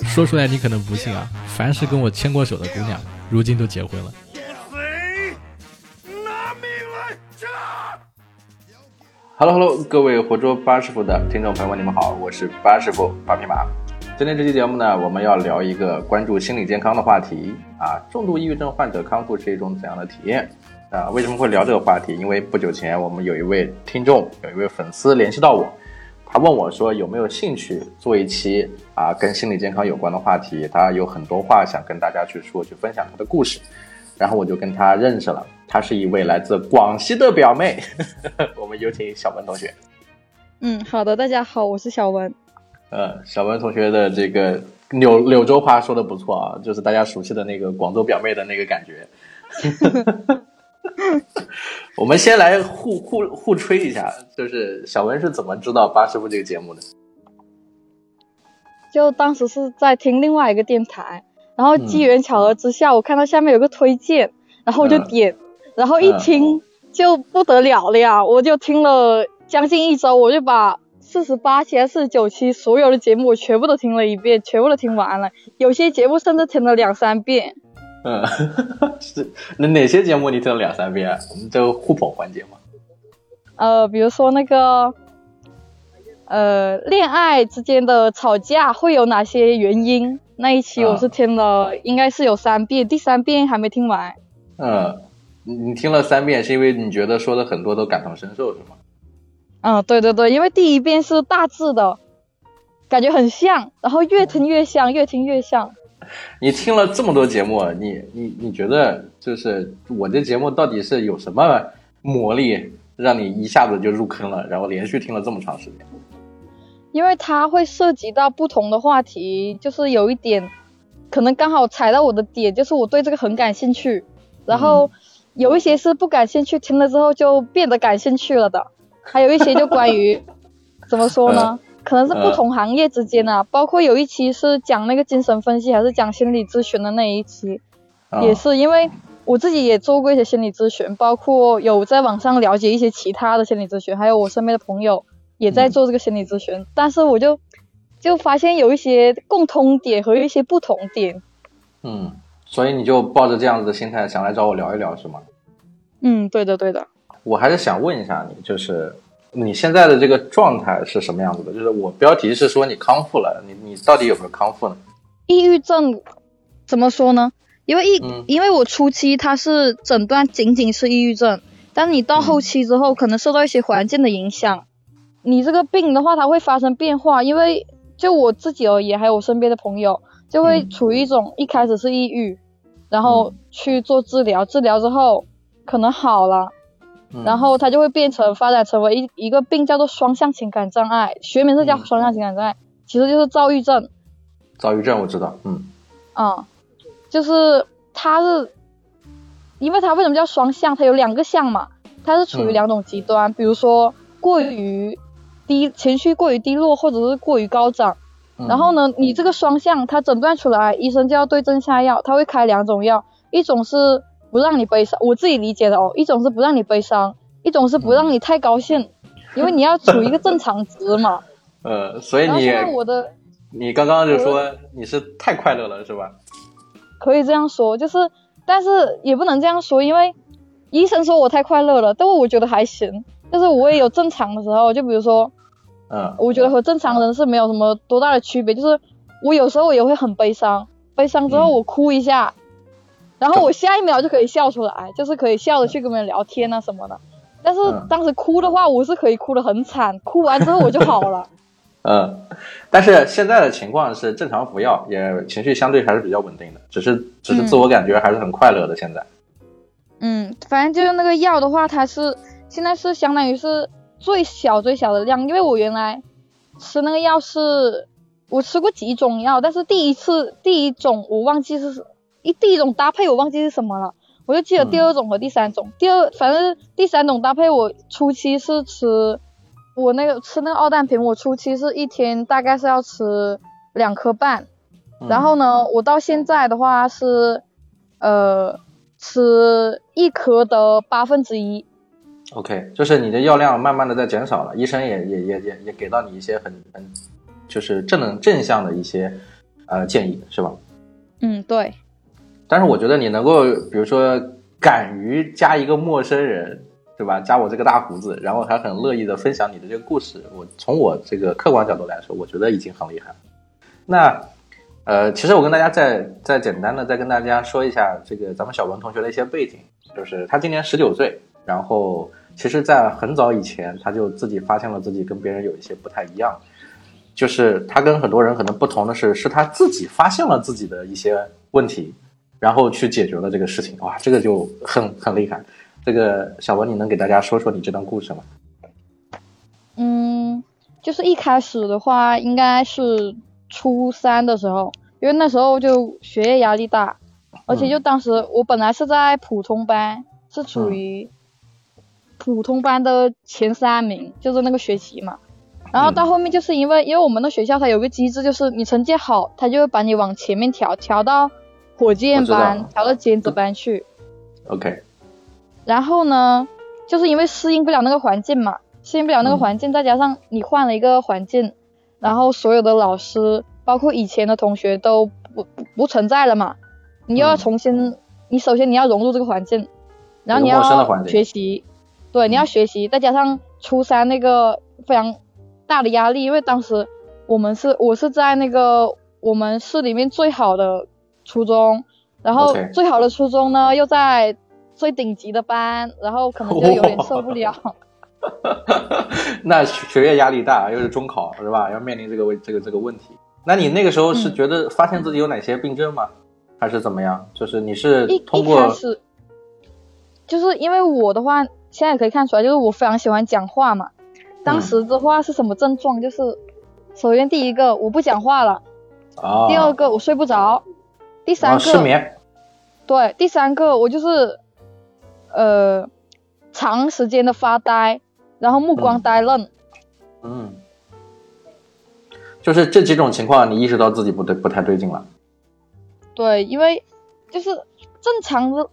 说出来你可能不信啊，凡是跟我牵过手的姑娘，如今都结婚了。Hello Hello，各位活捉八师傅的听众朋友们，你们好，我是八师傅八匹马。今天这期节目呢，我们要聊一个关注心理健康的话题啊，重度抑郁症患者康复是一种怎样的体验啊？为什么会聊这个话题？因为不久前我们有一位听众，有一位粉丝联系到我。他问我说：“有没有兴趣做一期啊跟心理健康有关的话题？他有很多话想跟大家去说，去分享他的故事。”然后我就跟他认识了。她是一位来自广西的表妹，我们有请小文同学。嗯，好的，大家好，我是小文。呃，小文同学的这个柳柳州话说的不错啊，就是大家熟悉的那个广州表妹的那个感觉。我们先来互互互吹一下，就是小文是怎么知道八师傅这个节目的？就当时是在听另外一个电台，然后机缘巧合之下，我看到下面有个推荐，然后我就点，然后一听就不得了了呀！我就听了将近一周，我就把四十八期、四十九期所有的节目我全部都听了一遍，全部都听完了，有些节目甚至听了两三遍。嗯，是那哪些节目你听了两三遍？我们这个互捧环节嘛。呃，比如说那个，呃，恋爱之间的吵架会有哪些原因？那一期我是听了，应该是有三遍，第三遍还没听完。嗯，你你听了三遍，是因为你觉得说的很多都感同身受，是吗？嗯，对对对，因为第一遍是大致的，感觉很像，然后越听越像，越听越像。你听了这么多节目，你你你觉得就是我这节目到底是有什么魔力，让你一下子就入坑了，然后连续听了这么长时间？因为它会涉及到不同的话题，就是有一点可能刚好踩到我的点，就是我对这个很感兴趣，然后有一些是不感兴趣，听了之后就变得感兴趣了的，还有一些就关于怎么说呢？可能是不同行业之间啊，包括有一期是讲那个精神分析，还是讲心理咨询的那一期，也是因为我自己也做过一些心理咨询，包括有在网上了解一些其他的心理咨询，还有我身边的朋友也在做这个心理咨询，但是我就就发现有一些共通点和一些不同点。嗯，所以你就抱着这样子的心态想来找我聊一聊是吗？嗯，对的对的。我还是想问一下你，就是。你现在的这个状态是什么样子的？就是我标题是说你康复了，你你到底有没有康复呢？抑郁症怎么说呢？因为抑，因为我初期它是诊断仅仅是抑郁症，但你到后期之后，可能受到一些环境的影响，你这个病的话它会发生变化。因为就我自己而言，还有我身边的朋友，就会处于一种一开始是抑郁，然后去做治疗，治疗之后可能好了。然后它就会变成发展成为一一个病，叫做双向情感障碍，学名是叫双向情感障碍，其实就是躁郁症。躁郁症我知道，嗯。啊，就是它是，因为它为什么叫双向？它有两个向嘛，它是处于两种极端，比如说过于低情绪过于低落，或者是过于高涨。然后呢，你这个双向，他诊断出来，医生就要对症下药，他会开两种药，一种是。不让你悲伤，我自己理解的哦。一种是不让你悲伤，一种是不让你太高兴，因为你要处于一个正常值嘛。呃，所以你我的，你刚刚就说你是太快乐了，是吧？可以这样说，就是，但是也不能这样说，因为医生说我太快乐了，但我觉得还行。但是我也有正常的时候，就比如说，嗯，我觉得和正常人是没有什么多大的区别，就是我有时候也会很悲伤，悲伤之后我哭一下。然后我下一秒就可以笑出来，就是可以笑着去跟别人聊天啊什么的。但是当时哭的话，我是可以哭得很惨，哭完之后我就好了。嗯，但是现在的情况是正常服药，也情绪相对还是比较稳定的，只是只是自我感觉还是很快乐的。现在，嗯，反正就是那个药的话，它是现在是相当于是最小最小的量，因为我原来吃那个药是，我吃过几种药，但是第一次第一种我忘记是。一第一种搭配我忘记是什么了，我就记得第二种和第三种。第二反正第三种搭配我初期是吃，我那个吃那个奥氮平，我初期是一天大概是要吃两颗半，然后呢，我到现在的话是呃吃一颗的八分之一。OK，就是你的药量慢慢的在减少了，医生也也也也也给到你一些很很就是正能正向的一些。呃建议，是吧？嗯，对，但是我觉得你能够，比如说敢于加一个陌生人，对吧？加我这个大胡子，然后还很乐意的分享你的这个故事，我从我这个客观角度来说，我觉得已经很厉害了。那呃，其实我跟大家再再简单的再跟大家说一下这个咱们小文同学的一些背景，就是他今年十九岁，然后其实，在很早以前他就自己发现了自己跟别人有一些不太一样，就是他跟很多人可能不同的是，是他自己发现了自己的一些问题，然后去解决了这个事情。哇，这个就很很厉害。这个小文，你能给大家说说你这段故事吗？嗯，就是一开始的话，应该是初三的时候，因为那时候就学业压力大，而且就当时我本来是在普通班，是处于普通班的前三名，就是那个学期嘛。然后到后面就是因为，因为我们的学校它有个机制，就是你成绩好，它就会把你往前面调，调到火箭班，调到尖子班去。OK，然后呢，就是因为适应不了那个环境嘛，适应不了那个环境，再加上你换了一个环境，然后所有的老师，包括以前的同学都不不不存在了嘛，你又要重新，你首先你要融入这个环境，然后你要学习，对，你要学习，再加上初三那个非常大的压力，因为当时我们是我是在那个我们市里面最好的初中，然后最好的初中呢又在最顶级的班，然后可能就有点受不了。那学业压力大，又是中考是吧？要面临这个问这个这个问题。那你那个时候是嗯觉得发现自己有哪些病症吗？还是怎么样？就是你是通过就是因为我的话，现在可以看出来，就是我非常喜欢讲话嘛。当嗯时的话是什么症状？就是首先第一个我不讲话了，啊，第二个我睡不着，第三啊个、失眠，对，第三个我就是呃长时间的发呆，然后目光呆愣。嗯，就是这几种情况，你意识到自己不对不太对劲了。对，因为就是正常的，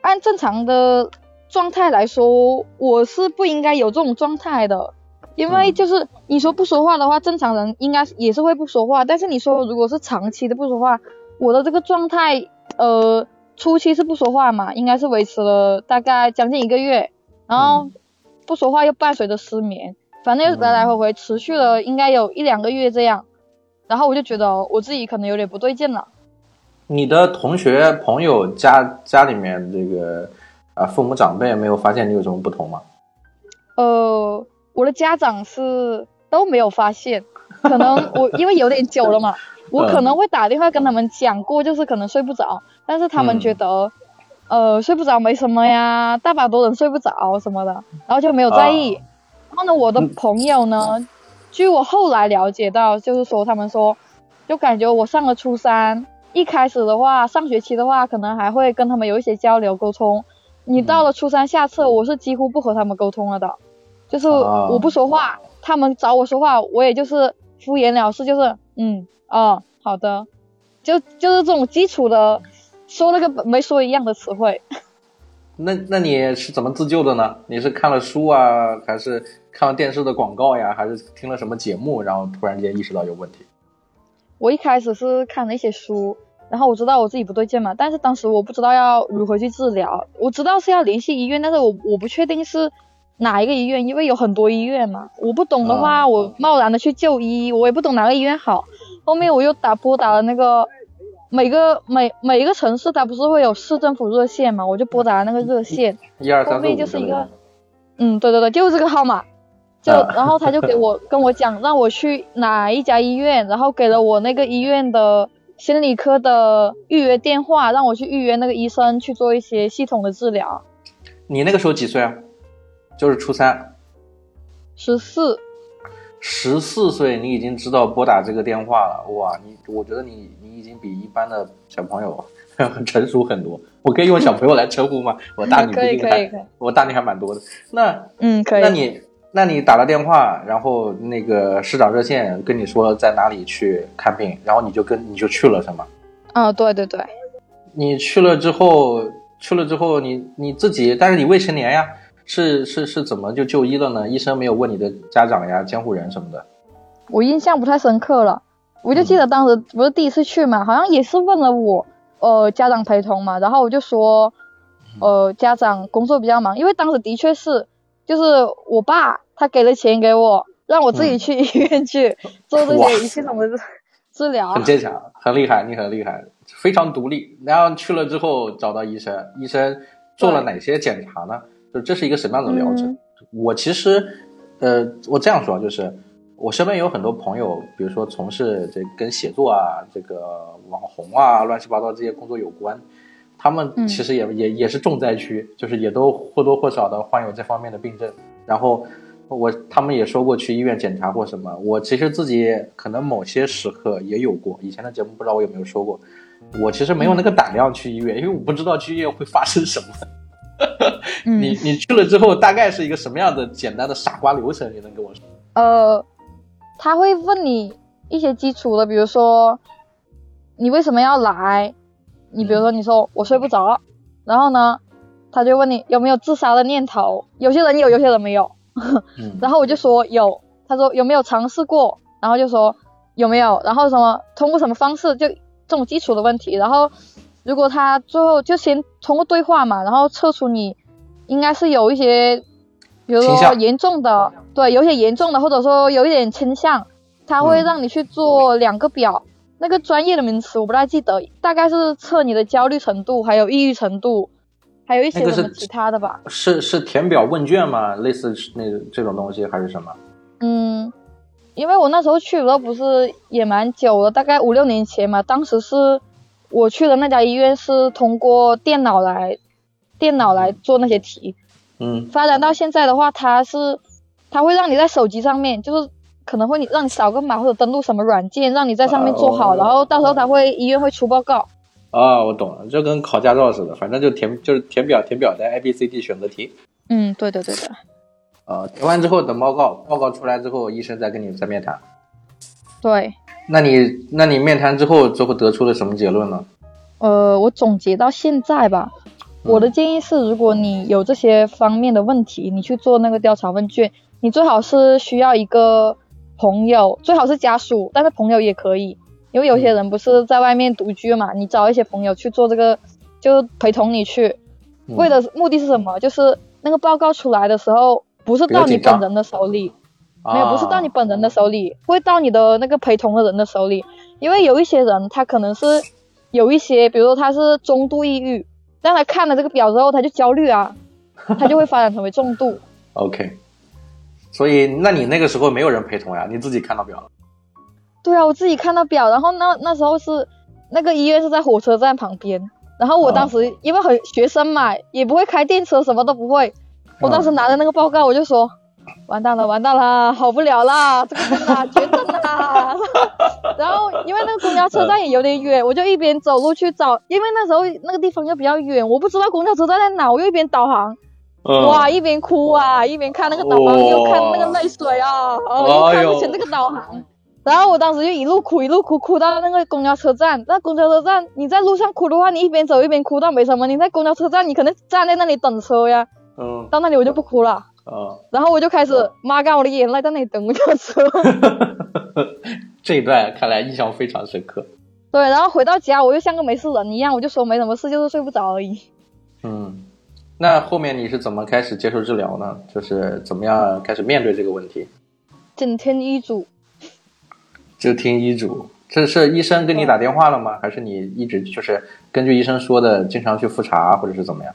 按正常的状态来说，我是不应该有这种状态的。因为嗯就是你说不说话的话，正常人应该也是会不说话。但是你说如果是长期的不说话，我的这个状态，呃，初期是不说话嘛，应该是维持了大概将近一个月，然后不说话又伴随着失眠，反正来来回回持续了应该有一两个月这样。然后我就觉得我自己可能有点不对劲了。你的同学、朋友家家里面这个啊、父母长辈没有发现你有什么不同吗？呃，我的家长是都没有发现，可能我因为有点久了嘛，我可能会打电话跟他们讲过，就是可能睡不着，但是他们觉得，呃，睡不着没什么呀，大把多人睡不着什么的，然后就没有在意。然后呢，我的朋友呢，据我后来了解到，就是说他们说，就感觉我上了初三，一开始的话，上学期的话，可能还会跟他们有一些交流沟通。你到了初三下册，我是几乎不和他们沟通了的，就是哦我不说话，他们找我说话，我也就是敷衍了事，就是嗯哦好的，就就是这种基础的，说了个没说一样的词汇。那那你是怎么自救的呢？你是看了书啊，还是看了电视的广告呀，还是听了什么节目，然后突然间意识到有问题？我一开始是看了一些书，然后我知道我自己不对劲嘛，但是当时我不知道要如何去治疗，我知道是要联系医院，但是我我不确定是哪一个医院，因为有很多医院嘛，我不懂的话，啊我贸然的去就医，我也不懂哪个医院好。后面我又打拨打了那个每个每每一个城市它不是会有市政府热线嘛，我就拨打了那个热线，后一二三四五面就是一个嗯，对对对，就是这个号码。就啊。然后他就给我跟我讲，让我去哪一家医院，然后给了我那个医院的心理科的预约电话，让我去预约那个医生去做一些系统的治疗。你那个时候几岁啊？就是初三，十四，十四岁，你已经知道拨打这个电话了，哇！你我觉得你你已经比一般的小朋友 成熟很多。我可以用小朋友来称呼吗？我大你不 可以可以可以，我大你还蛮多的。那嗯，可以。那你那你打了电话，然后那个市长热线跟你说在哪里去看病，然后你就跟你就去了是吗？啊，对对对，你去了之后，去了之后你你自己，但是你未成年呀，是是是怎么就就医了呢？医生没有问你的家长呀、监护人什么的。我印象不太深刻了，我就记得当时不是第一次去嘛，好像也是问了我，呃，家长陪同嘛，然后我就说，呃，家长工作比较忙，因为当时的确是，就是我爸他给了钱给我，让我自己去医院去做这些系统的治治疗。很坚强，很厉害，你很厉害，非常独立。然后去了之后找到医生，医生做了哪些检查呢？就这是一个什么样的疗程？我其实，呃，我这样说就是。我身边有很多朋友，比如说从事这跟写作啊、这个网红啊、乱七八糟这些工作有关，他们其实也也也是重灾区，就是也都或多或少的患有这方面的病症。然后我他们也说过去医院检查或什么，我其实自己可能某些时刻也有过。以前的节目不知道我有没有说过，我其实没有那个胆量去医院，因为我不知道去医院会发生什么。你你去了之后，大概是一个什么样的简单的傻瓜流程？你能跟我说？呃。他会问你一些基础的，比如说你为什么要来？你比如说你说我睡不着，然后呢，他就问你有没有自杀的念头。有些人有，有些人没有。然后我就说有。他说有没有尝试过？然后就说有没有？然后什么通过什么方式？就这种基础的问题。然后如果他最后就先通过对话嘛，然后测出你应该是有一些。比如说严重的，对，有些严重的，或者说有一点倾向，他会让你去做两个表，那个专业的名词我不太记得，大概是测你的焦虑程度，还有抑郁程度，还有一些什么其他的吧。是是填表问卷吗？类似那这种东西还是什么？嗯，因为我那时候去的不是也蛮久了，大概五六年前嘛，当时是我去的那家医院是通过电脑来，电脑来做那些题。嗯，发展到现在的话，它是，它会让你在手机上面，就是可能会你让你扫个码或者登录什么软件，让你在上面做好，然后到时候他会医院会出报告。啊，我懂了，就跟考驾照似的，反正就填就是填表填表单 A B C D 选择题。嗯，对的对的。呃，填完之后等报告，报告出来之后，医生再跟你再面谈。对。那你那你面谈之后，最后得出了什么结论呢？呃，我总结到现在吧。我的建议是，如果你有这些方面的问题，你去做那个调查问卷，你最好是需要一个朋友，最好是家属，但是朋友也可以，因为有些人不是在外面独居嘛，你找一些朋友去做这个，就陪同你去，为的目的是什么？就是那个报告出来的时候，不是到你本人的手里，没有，不是到你本人的手里，会到你的那个陪同的人的手里，因为有一些人他可能是有一些，比如说他是中度抑郁。但他看了这个表之后，他就焦虑啊，他就会发展成为重度。OK，所以那你那个时候没有人陪同呀？你自己看到表了？对啊，我自己看到表，然后那那时候是那个医院是在火车站旁边，然后我当时因为很学生嘛，也不会开电车，什么都不会，我当时拿着那个报告，我就说。完蛋了，完蛋了，好不了啦，这个症啊，绝症啊！然后因为那个公交车站也有点远，我就一边走路去找，因为那时候那个地方又比较远，我不知道公交车站在哪，我又一边导航，哇，一边哭啊，一边看那个导航，又看那个泪水啊，哦又看不清那个导航。然后我当时就一路哭，一路哭，哭到那个公交车站。那公交车站，你在路上哭的话，你一边走一边哭倒没什么，你在公交车站，你可能站在那里等车呀。嗯。到那里我就不哭了。啊，然后我就开始抹干我的眼泪，在那里等公交车。这一段看来印象非常深刻。对，然后回到家，我又像个没事人一样，我就说没什么事，就是睡不着而已。嗯，那后面你是怎么开始接受治疗呢？就是怎么样开始面对这个问题？整天医嘱。就听医嘱，这是医生跟你打电话了吗？还是你一直就是根据医生说的，经常去复查，或者是怎么样？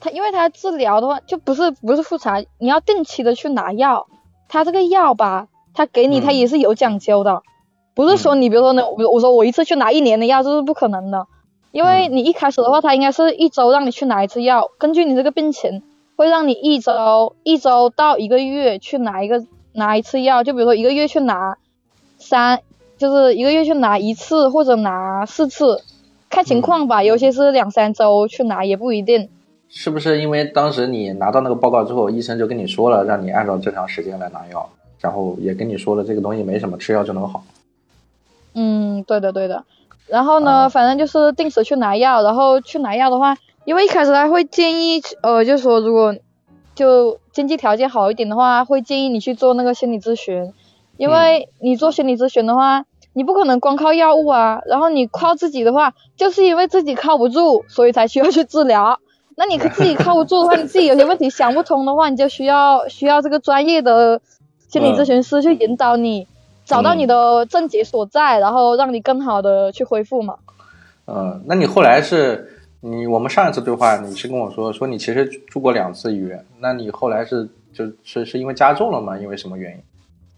他因为他治疗的话，就不是不是复查，你要定期的去拿药。他这个药吧，他给你他也是有讲究的，不是说你比如说呢，我我说我一次去拿一年的药，这是不可能的。因为你一开始的话，他应该是一周让你去拿一次药，根据你这个病情，会让你一周一周到一个月去拿一个拿一次药。就比如说一个月去拿三，就是一个月去拿一次或者拿四次，看情况吧。有些是两三周去拿也不一定。是不是因为当时你拿到那个报告之后，医生就跟你说了，让你按照正常时间来拿药，然后也跟你说了这个东西没什么，吃药就能好。嗯，对的对的。然后呢，反正就是定时去拿药，然后去拿药的话，因为一开始他会建议，呃，就是说如果就经济条件好一点的话，会建议你去做那个心理咨询，因为你做心理咨询的话，你不可能光靠药物啊，然后你靠自己的话，就是因为自己靠不住，所以才需要去治疗。那你自己靠不住的话，你自己有些问题想不通的话，你就需要需要这个专业的心理咨询师去引导你，找到你的症结所在，然后让你更好的去恢复嘛。嗯，那你后来是你我们上一次对话，你是跟我说说你其实住过两次医院，那你后来是就是是因为加重了吗？因为什么原因？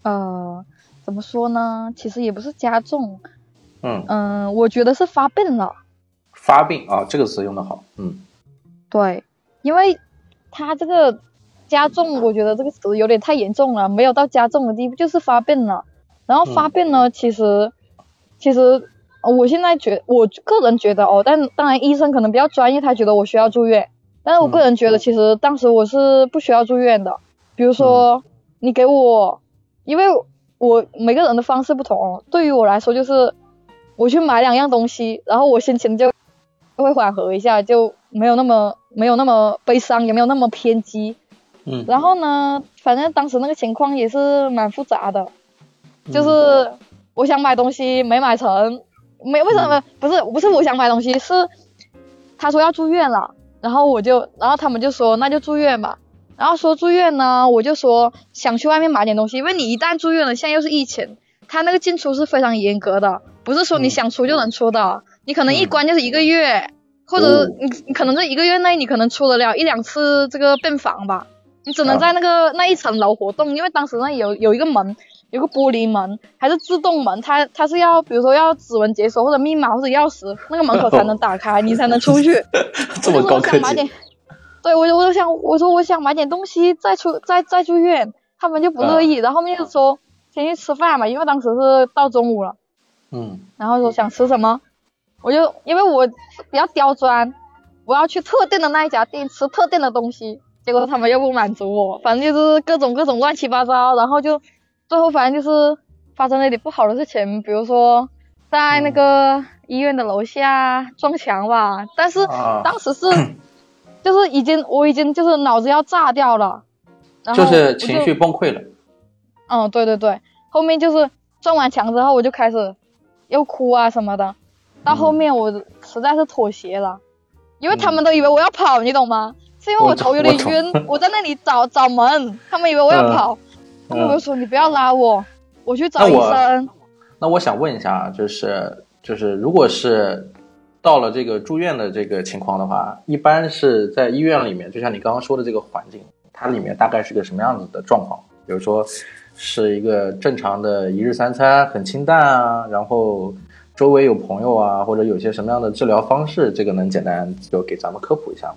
呃，怎么说呢？其实也不是加重，嗯，嗯、我觉得是发病了。发病啊，这个词用的好，嗯对，因为他这个加重，我觉得这个词有点太严重了，没有到加重的地步，就是发病了。然后发病呢，其实其实呃我现在觉我个人觉得哦，但当然医生可能比较专业，他觉得我需要住院，但是我个人觉得其实当时我是不需要住院的。比如说你给我，因为我每个人的方式不同，对于我来说就是我去买两样东西，然后我心情就会缓和一下，就没有那么没有那么悲伤，也没有那么偏激。嗯，然后呢，反正当时那个情况也是蛮复杂的，就是我想买东西没买成，没为什么、不是不是我想买东西，是他说要住院了，然后我就然后他们就说那就住院吧，然后说住院呢，我就说想去外面买点东西，因为你一旦住院了，现在又是疫情，他那个进出是非常严格的，不是说你想出就能出的，你可能一关就是一个月，或者哦你你可能这一个月内你可能出得了一两次这个病房吧，你只能啊。在那个、那一层楼活动，因为当时那有有一个门，有个玻璃门，还是自动门，它它是要比如说要指纹解锁或者密码或者钥匙，那个门口才能打开，你才能出去。这么高科技我就说我想买点，对我就我就想我说我想买点东西再出再再住院，他们就不乐意，然后后面就说先去吃饭嘛，因为当时是到中午了，嗯。然后说想吃什么，我就因为我比较刁钻，我要去特定的那一家店吃特定的东西，结果他们又不满足我，反正就是各种各种乱七八糟，然后就最后反正就是发生了一点不好的事情，比如说在那个医院的楼下撞墙吧，但是啊。当时是 就是已经我已经就是脑子要炸掉了，然后就是情绪崩溃了，嗯，对对对，后面就是撞完墙之后，我就开始又哭啊什么的，到后面我实在是妥协了，因为他们都以为我要跑，你懂吗？是因为我头有点晕，我在那里找找门，他们以为我要嗯。跑，我嗯就说你不要拉我，我去找医生。那我想问一下啊，就是就是，如果是到了这个住院的这个情况的话，一般是在医院里面，就像你刚刚说的这个环境，它里面大概是个什么样子的状况？比如说是一个正常的一日三餐，很清淡啊，然后周围有朋友啊，或者有些什么样的治疗方式，这个能简单就给咱们科普一下吗？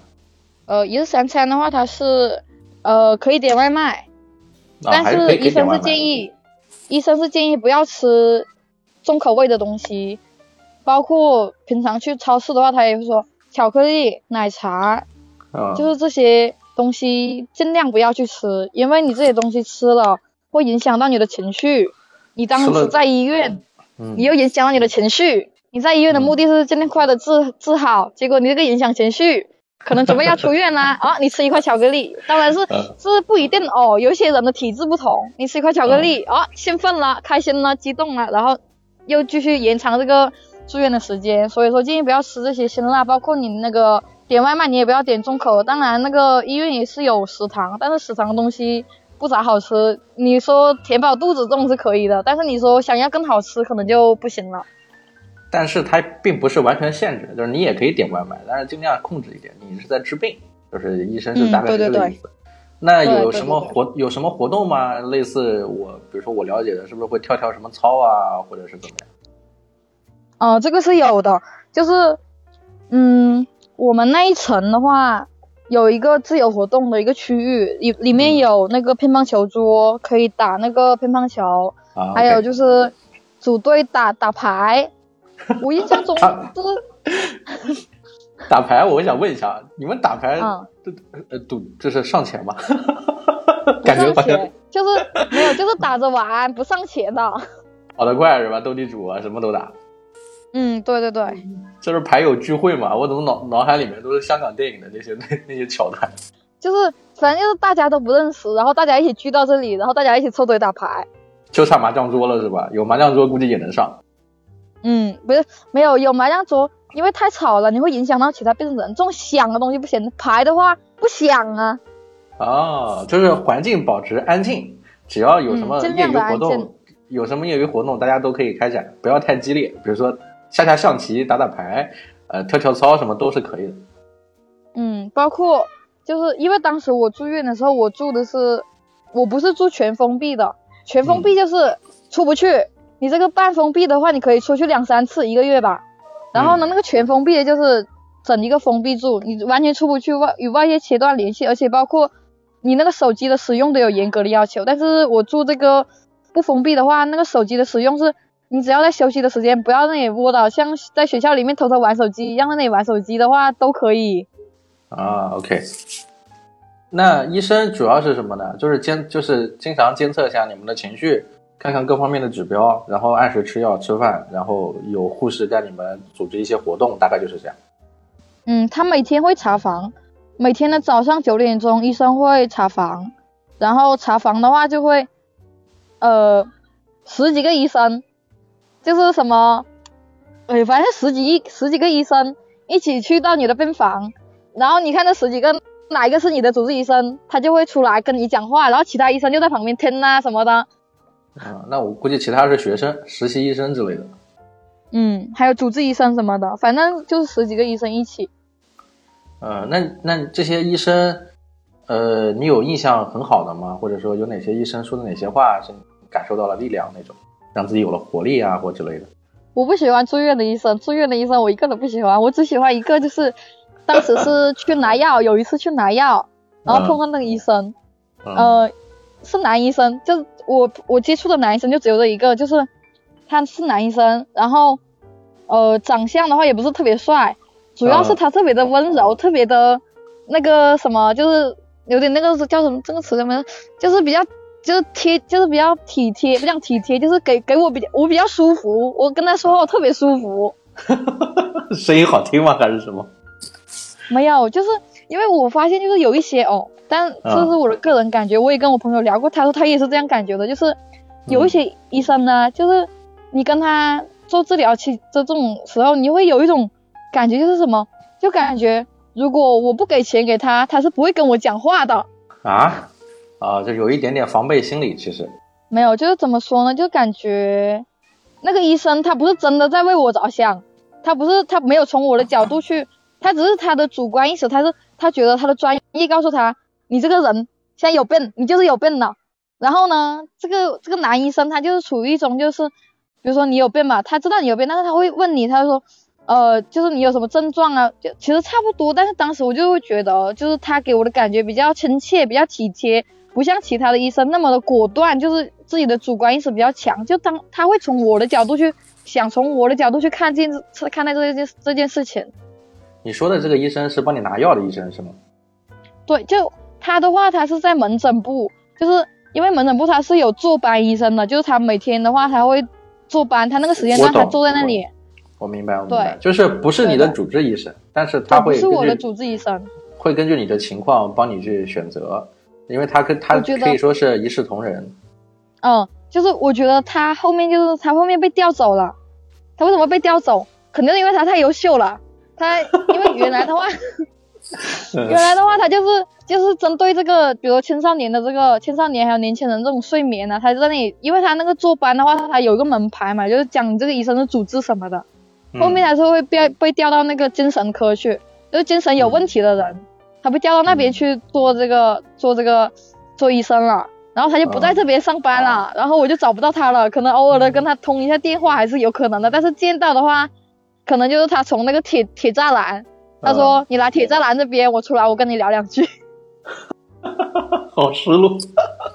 呃，一日三餐的话，它是呃可以点外卖，啊，但是医生是建议，医生是建议不要吃重口味的东西，包括平常去超市的话，他也会说巧克力、奶茶，嗯，就是这些东西尽量不要去吃，因为你这些东西吃了会影响到你的情绪。你当时在医院，嗯你又影响到你的情绪。你在医院的目的是尽量快的治治好，结果你这个影响情绪，可能准备要出院啦啊！你吃一块巧克力，当然是嗯是不一定哦，有些人的体质不同，你吃一块巧克力啊，兴奋了、开心了、激动了，然后又继续延长这个住院的时间。所以说建议不要吃这些辛辣，包括你那个点外卖你也不要点重口。当然那个医院也是有食堂，但是食堂的东西不咋好吃。你说填饱肚子这种是可以的，但是你说想要更好吃可能就不行了。但是它并不是完全限制，就是你也可以点外卖，但是尽量控制一点。你是在治病，就是医生是大概这个意思。那有对对什么活有什么活动吗？类似我，比如说我了解的，是不是会跳跳什么操啊，或者是怎么样？哦、这个是有的，就是，嗯，我们那一层的话，有一个自由活动的一个区域，里里面有那个乒乓球桌，可以打那个乒乓球，啊，还有就是组队打打牌。我印象中啊就是，打牌，我想问一下，你们打牌嗯这呃赌这是上钱吗？不感觉就是没有，就是打着玩，不上钱的。跑得快是吧？斗地主啊，什么都打。嗯，对对对，就是牌友聚会嘛，我怎么脑脑海里面都是香港电影的那些那 那些桥段？就是反正就是大家都不认识，然后大家一起聚到这里，然后大家一起凑堆打牌。就差麻将桌了是吧？有麻将桌估计也能上。嗯，不是没有有麻将桌，因为太吵了，你会影响到其他变成人。这种响的东西不行，牌的话不响啊。哦，就是环境保持安静，只要有什么业余活动，有什么业余活动，大家都可以开展，不要太激烈。比如说下下象棋、打打牌，呃，跳跳操什么都是可以的。嗯，包括就是因为当时我住院的时候，我住的是我不是住全封闭的，全封闭就是出不去。你这个半封闭的话，你可以出去两三次一个月吧。然后呢，那个全封闭的就是整一个封闭住，你完全出不去外与外界切断联系，而且包括你那个手机的使用都有严格的要求。但是我住这个不封闭的话，那个手机的使用是。你只要在休息的时间，不要在那里窝到像在学校里面偷偷玩手机一样，在那里玩手机的话都可以。啊，OK。那医生主要是什么呢？就是监，就是经常监测一下你们的情绪，看看各方面的指标，然后按时吃药、吃饭，然后有护士带你们组织一些活动，大概就是这样。嗯，他每天会查房，每天的早上九点钟医生会查房，然后查房的话就会，呃，十几个医生，就是什么，哎，反正十几十几个医生一起去到你的病房，然后你看这十几个哪一个是你的主治医生，他就会出来跟你讲话，然后其他医生就在旁边听啊什么的，啊、那我估计其他是学生、实习医生之类的。嗯，还有主治医生什么的，反正就是十几个医生一起。呃，那那这些医生，呃，你有印象很好的吗？或者说有哪些医生说的哪些话是你感受到了力量那种，让自己有了活力啊，或之类的？我不喜欢住院的医生，住院的医生我一个都不喜欢，我只喜欢一个，就是当时是去拿药，有一次去拿药，然后碰到那个医生，嗯、呃，是男医生，就我我接触的男医生就只有这一个，就是他是男医生，然后呃长相的话也不是特别帅，主要是他特别的温柔，特别的那个什么，就是有点那个叫什么这个词叫什么，就是比较。就是贴，就是比较体贴，不讲体贴，就是给给我比较，我比较舒服。我跟他说话，我特别舒服。声音好听吗？还是什么？没有，就是因为我发现，就是有一些哦，但这是我的个人感觉，我也跟我朋友聊过，他说他也是这样感觉的，就是有一些医生呢，就是你跟他做治疗期这种时候，你会有一种感觉，就是什么，就感觉如果我不给钱给他，他是不会跟我讲话的。啊啊，就有一点点防备心理，其实没有，就是怎么说呢，就感觉那个医生他不是真的在为我着想，他不是他没有从我的角度去。他只是他的主观意识，他是他觉得他的专业告诉他，你这个人现在有病，你就是有病了。然后呢，这个这个男医生他就是处于一种就是，比如说你有病嘛，他知道你有病，但是他会问你，他说，呃，就是你有什么症状啊？就其实差不多，但是当时我就会觉得，就是他给我的感觉比较亲切，比较体贴，不像其他的医生那么的果断，就是自己的主观意识比较强，就当他会从我的角度去想，从我的角度去看见看待这件这件事情。你说的这个医生是帮你拿药的医生是吗？对，就他的话，他是在门诊部，就是因为门诊部他是有坐班医生的，就是他每天的话他会坐班，他那个时间段他坐在那里。我明白，我明白，就是不是你的主治医生，但是他会不是我的主治医生，会根据你的情况帮你去选择，因为他跟他可以说是一视同仁。嗯，就是我觉得他后面就是他后面被调走了，他为什么被调走？肯定是因为他太优秀了。他因为原来的话，原来的话他就是就是针对这个，比如青少年的这个青少年还有年轻人这种睡眠啊，他在那里，因为他那个坐班的话，他有一个门牌嘛，就是讲这个医生的主治什么的，嗯、后面还是会被被调到那个精神科去，就是精神有问题的人，嗯、他被调到那边去做这个做这个做医生了，然后他就不在这边上班了，啊、然后我就找不到他了，可能偶尔的跟他通一下电话还是有可能的，但是见到的话。可能就是他从那个铁铁栅栏，他说、嗯、你来铁栅栏这边，我出来我跟你聊两句。好失落，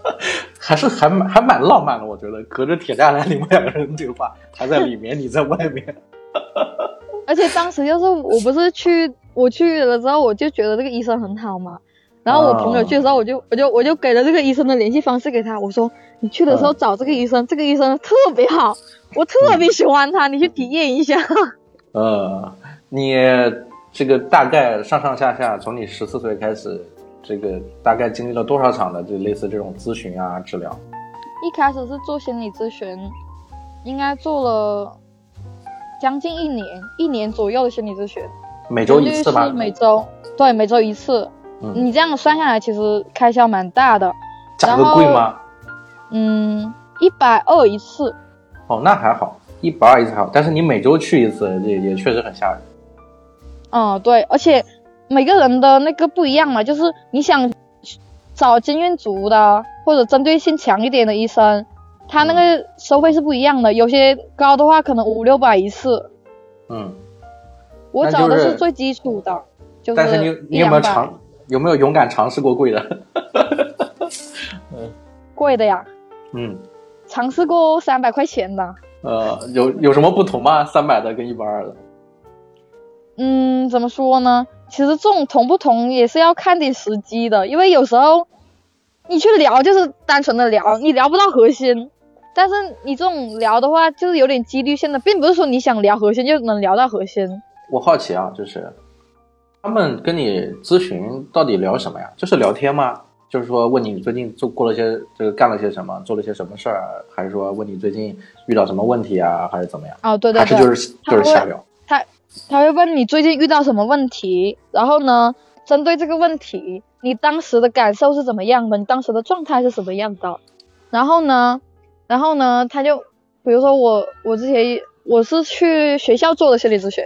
还是还蛮还蛮浪漫的，我觉得隔着铁栅栏你们两个人对话，他在里面，你在外面。而且当时就是我不是去我去了之后，我就觉得这个医生很好嘛。然后我朋友去的时候，我就我就我就给了这个医生的联系方式给他，我说你去的时候找这个医生，嗯、这个医生特别好，我特别喜欢他，你去体验一下。呃，你这个大概上上下下，从你十四岁开始，这个大概经历了多少场的就类似这种咨询啊治疗？一开始是做心理咨询，应该做了将近一年，一年左右的心理咨询，每周一次吧？每周，对，每周一次。嗯，你这样算下来，其实开销蛮大的。价格贵吗？嗯，一百二一次。哦，那还好，一百二一次还好，但是你每周去一次，也也确实很吓人。嗯，对，而且每个人的那个不一样嘛，就是你想找经验足的或者针对性强一点的医生，他那个收费是不一样的，有些高的话可能五六百一次。嗯，我找的是最基础的，就是但是你你有没有尝有没有勇敢尝试过贵的？贵的呀。嗯。尝试过三百块钱的。呃，有有什么不同吗？三百的跟一百二的？嗯，怎么说呢？其实这种同不同也是要看点时机的，因为有时候你去聊就是单纯的聊，你聊不到核心。但是你这种聊的话，就是有点几率性的，并不是说你想聊核心就能聊到核心。我好奇啊，就是他们跟你咨询到底聊什么呀？就是聊天吗？就是说问你最近做过了些这个干了些什么，做了些什么事儿，还是说问你最近遇到什么问题啊，还是怎么样？哦，对对对，还是就是就是瞎聊。他他会问你最近遇到什么问题，然后呢，针对这个问题，你当时的感受是怎么样的？你当时的状态是什么样的？然后呢？然后呢，他就比如说我，我之前我是去学校做的心理咨询，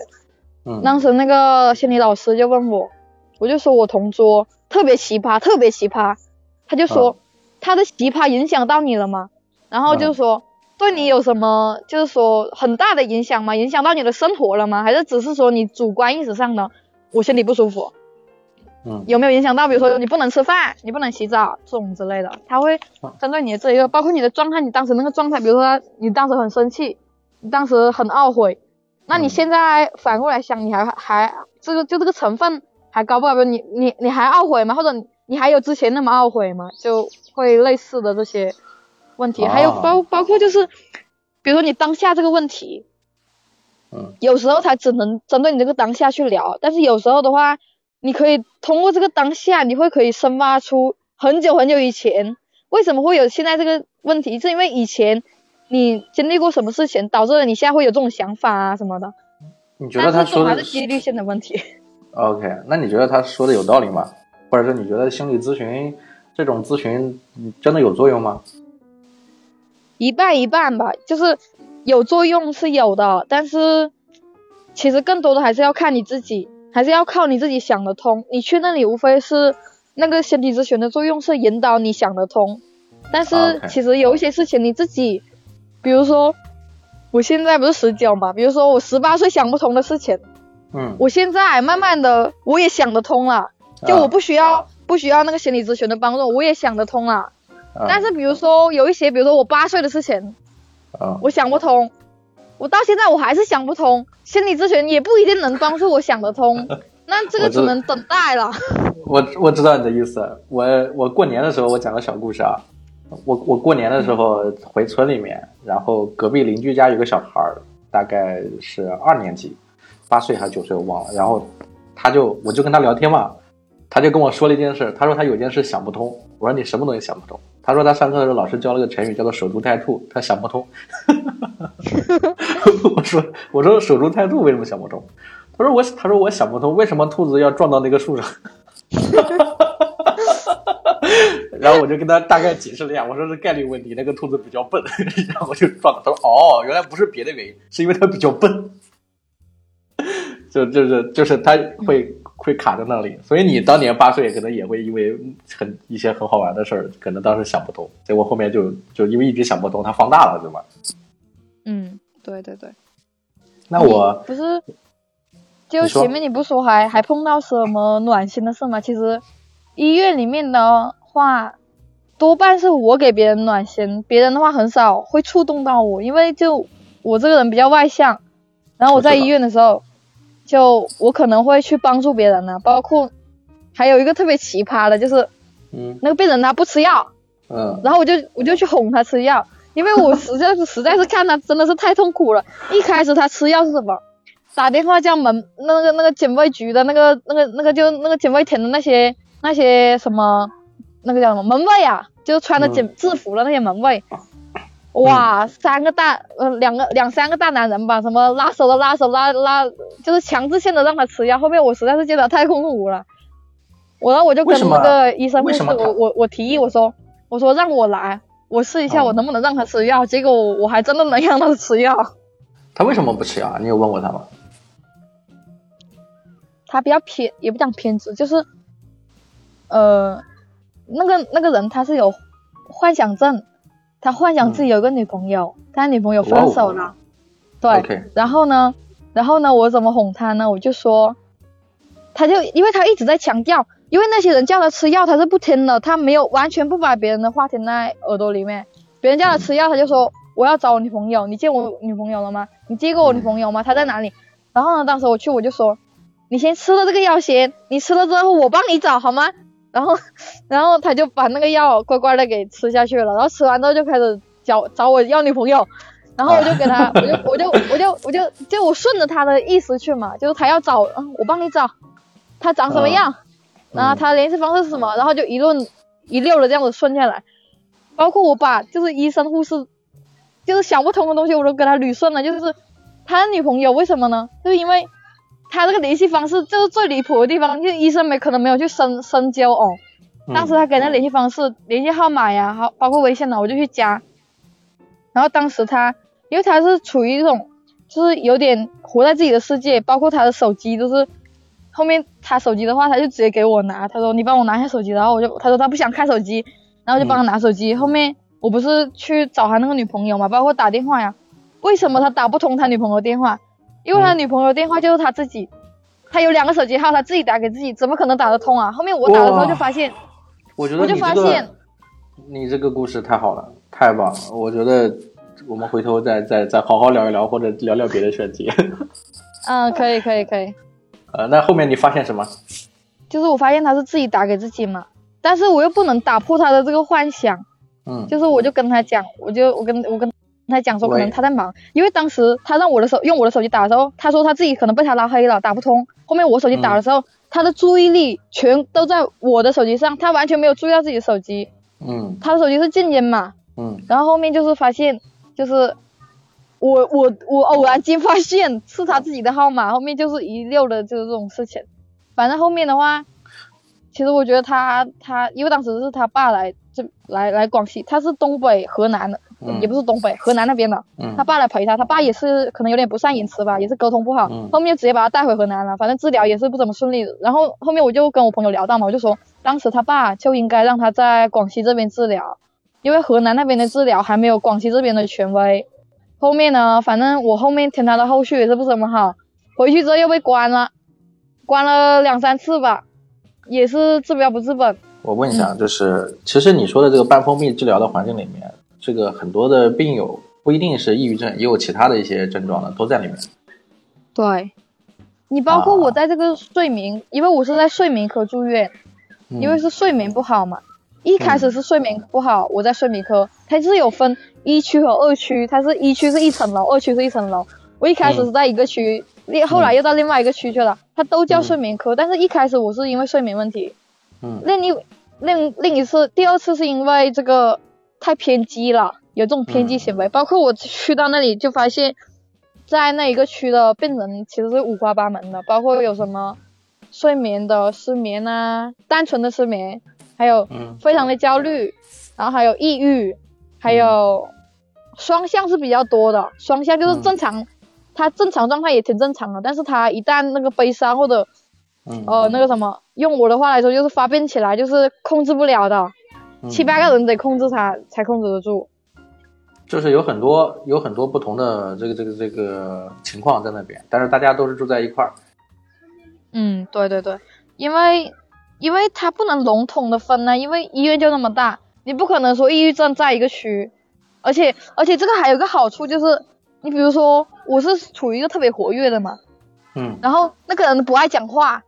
嗯，当时那个心理老师就问我，我就说我同桌特别奇葩，特别奇葩，他就说他的奇葩影响到你了吗？然后就说对你有什么，就是说很大的影响吗？影响到你的生活了吗？还是只是说你主观意识上的，我心里不舒服？嗯有没有影响到？比如说你不能吃饭，你不能洗澡这种之类的，他会针对你的这一个，包括你的状态，你当时那个状态，比如说你当时很生气，你当时很懊悔，那你现在反过来想，你还还这个就这个成分还高不高？你你你还懊悔吗？或者你还有之前那么懊悔吗？就会类似的这些问题，还有包包括就是，比如说你当下这个问题，嗯，有时候他只能针对你这个当下去聊，但是有时候的话。你可以通过这个当下，你会可以深挖出很久很久以前为什么会有现在这个问题，是因为以前你经历过什么事情导致了你现在会有这种想法啊什么的。你觉得他说的是几率性的问题？OK，那你觉得他说的有道理吗？或者说你觉得心理咨询这种咨询真的有作用吗？一半一半吧，就是有作用是有的，但是其实更多的还是要看你自己。还是要靠你自己想得通，你去那里无非是那个心理咨询的作用是引导你想得通，但是其实有一些事情你自己，比如说我现在不是十九嘛，比如说我十八岁想不通的事情，嗯，我现在慢慢的我也想得通了，就我不需要不需要那个心理咨询的帮助，我也想得通了，但是比如说有一些，比如说我八岁的事情，啊，我想不通。我到现在我还是想不通，心理咨询也不一定能帮助我想得通，那这个只能等待了。我 我知道你的意思，我我过年的时候我讲个小故事啊，我我过年的时候回村里面，然后隔壁邻居家有个小孩儿，大概是二年级，八岁还是九岁我忘了，然后他就我就跟他聊天嘛，他就跟我说了一件事，他说他有件事想不通，我说你什么东西想不通？他说他上课的时候老师教了个成语叫做守株待兔，他想不通。我说我说守株待兔为什么想不通？他说我他说我想不通为什么兔子要撞到那个树上。然后我就跟他大概解释了一下，我说是概率问题，那个兔子比较笨，然后我就撞了。他说哦，原来不是别的原因，是因为它比较笨。就就是就是他会会卡在那里，所以你当年八岁可能也会因为很一些很好玩的事儿，可能当时想不通，结果后面就就因为一直想不通，它放大了，对吗？嗯，对对对。那我不是，就前面你不说还还碰到什么暖心的事吗？其实医院里面的话，多半是我给别人暖心，别人的话很少会触动到我，因为就我这个人比较外向，然后我在医院的时候。就我可能会去帮助别人呢，包括还有一个特别奇葩的，就是，嗯，那个病人他不吃药，嗯，然后我就我就去哄他吃药，因为我实在是实在是看他真的是太痛苦了。一开始他吃药是什么？打电话叫门那个那个警卫局的那个那个那个就那个警卫亭的那些那些什么那个叫什么门卫啊，就穿着警制服的那些门卫。哇，三个大呃两个两三个大男人吧，什么拉手的拉手拉拉，就是强制性的让他吃药。后面我实在是觉得太痛苦了，我然后我就跟那个医生护士我我我提议我说我说让我来，我试一下我能不能让他吃药。结果我我还真的能让他吃药。他为什么不吃药？你有问过他吗？他比较偏，也不讲偏执，就是，呃，那个那个人他是有幻想症，他幻想自己有个女朋友，他女朋友分手了，对然后呢，然后呢，我怎么哄他呢？我就说，他就因为他一直在强调，因为那些人叫他吃药，他是不听的，他没有完全不把别人的话听在耳朵里面，别人叫他吃药，他就说我要找我女朋友，你见我女朋友了吗？你见过我女朋友吗？她在哪里？然后呢，当时我去我就说，你先吃了这个药先，你吃了之后我帮你找好吗？然后，然后他就把那个药乖乖的给吃下去了，然后吃完之后就开始找找我要女朋友，然后我就给他，我就我就我就我就就我顺着他的意思去嘛，就是他要找，嗯，我帮你找，他长什么样，然后他联系方式是什么，然后就一论一溜的这样子顺下来，包括我把就是医生护士，就是想不通的东西我都给他捋顺了，就是他的女朋友为什么呢？就是因为他这个联系方式就是最离谱的地方，就是医生没可能没有去深深究哦。嗯当时他给那联系方式、联系号码呀，好包括微信呢，我就去加。然后当时他，因为他是处于一种，就是有点活在自己的世界，包括他的手机都是，后面他手机的话，他就直接给我拿，他说你帮我拿一下手机，然后我就他说他不想看手机，然后我就帮他拿手机。后面我不是去找他那个女朋友嘛，包括打电话呀，为什么他打不通他女朋友电话？因为他女朋友电话就是他自己，他有两个手机号，他自己打给自己，怎么可能打得通啊？后面我打的时候就发现。我觉得我就发现你这个故事太好了，太棒了。我觉得我们回头再再再好好聊一聊，或者聊聊别的选题。嗯，可以可以可以，呃，那后面你发现什么？就是我发现他是自己打给自己嘛，但是我又不能打破他的这个幻想，嗯，就是我就跟他讲，我就我跟我跟他讲说，可能他在忙，因为当时他让我的手用我的手机打的时候，他说他自己可能被他拉黑了，打不通。后面我手机打的时候，他的注意力全都在我的手机上，他完全没有注意到自己的手机，嗯。他的手机是静音嘛，嗯。然后后面就是发现，就是我我我偶然间发现是他自己的号码，后面就是一溜的就是这种事情。反正后面的话，其实我觉得他他，因为当时是他爸来这来来广西，他是东北河南的，嗯也不是东北河南那边的，嗯他爸来陪他，他爸也是可能有点不善言辞吧，也是沟通不好，嗯后面就直接把他带回河南了，反正治疗也是不怎么顺利的。然后后面我就跟我朋友聊到嘛，我就说当时他爸就应该让他在广西这边治疗，因为河南那边的治疗还没有广西这边的权威。后面呢，反正我后面听他的后续也是不怎么好，回去之后又被关了，关了两三次吧，也是治标不治本。我问一下，嗯就是其实你说的这个半封闭治疗的环境里面，这个很多的病友不一定是抑郁症，也有其他的一些症状的都在里面。对，你包括啊。我在这个睡眠，因为我是在睡眠科住院，嗯。因为是睡眠不好嘛。一开始是睡眠不好，我在睡眠科，它是有分一区和二区，它是一区是一层楼，二区是一层楼。我一开始是在一个区，另、后来又到另外一个区去了，它都叫睡眠科，但是一开始我是因为睡眠问题，嗯。另一另另一次，第二次是因为这个太偏激了，有这种偏激行为。包括我去到那里就发现，在那一个区的病人其实是五花八门的，包括有什么睡眠的失眠啊，单纯的失眠，还有嗯非常的焦虑，然后还有抑郁，还有双向是比较多的。双向就是正常，他正常状态也挺正常的，但是他一旦那个悲伤或者嗯呃，那个什么，用我的话来说就是发病起来就是控制不了的，嗯七八个人得控制他才控制得住。就是有很多有很多不同的这个这个这个情况在那边，但是大家都是住在一块儿。嗯，对对对，因为因为他不能笼统的分呢，因为医院就那么大，你不可能说抑郁症在一个区，而且而且这个还有个好处就是，你比如说我是处于一个特别活跃的嘛，嗯。然后那个人不爱讲话，